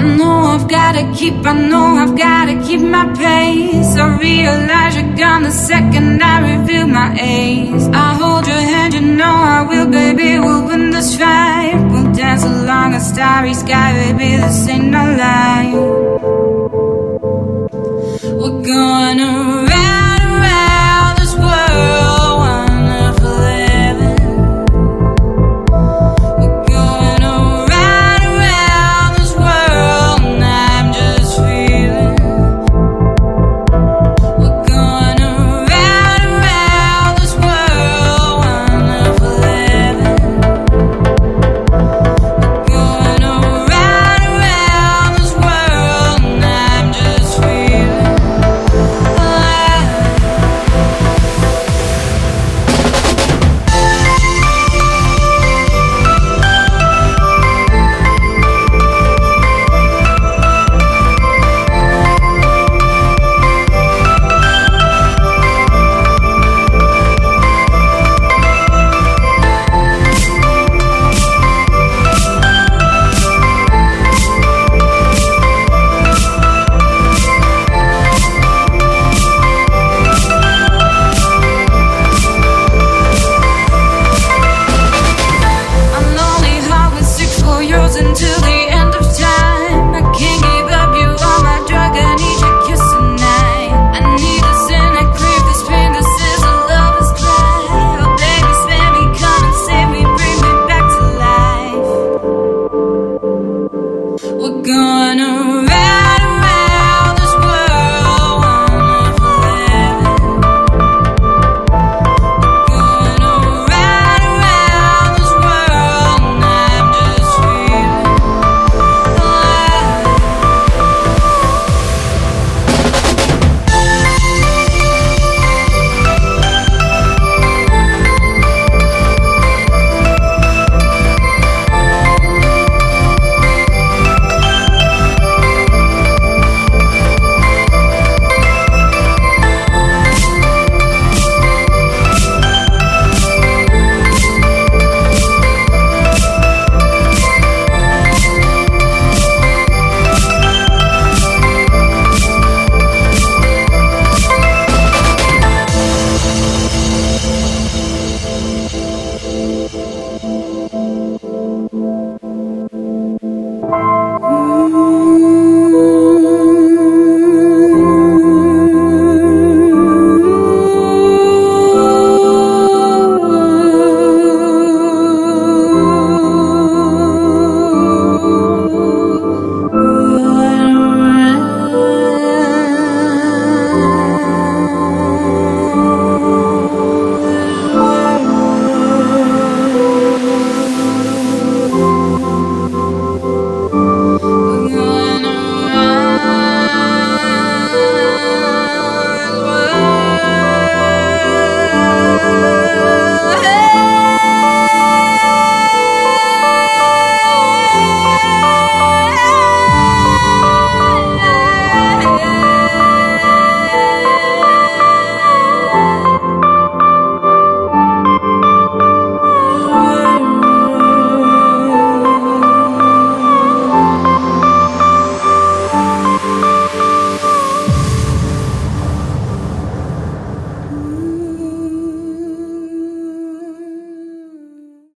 I've gotta keep, I know I've gotta keep my pace. I realize you're gone the second I reveal my ace. I hold your hand, you know I will, baby. We'll win this fight. We'll dance along a starry sky, baby. This ain't no lie. We're gonna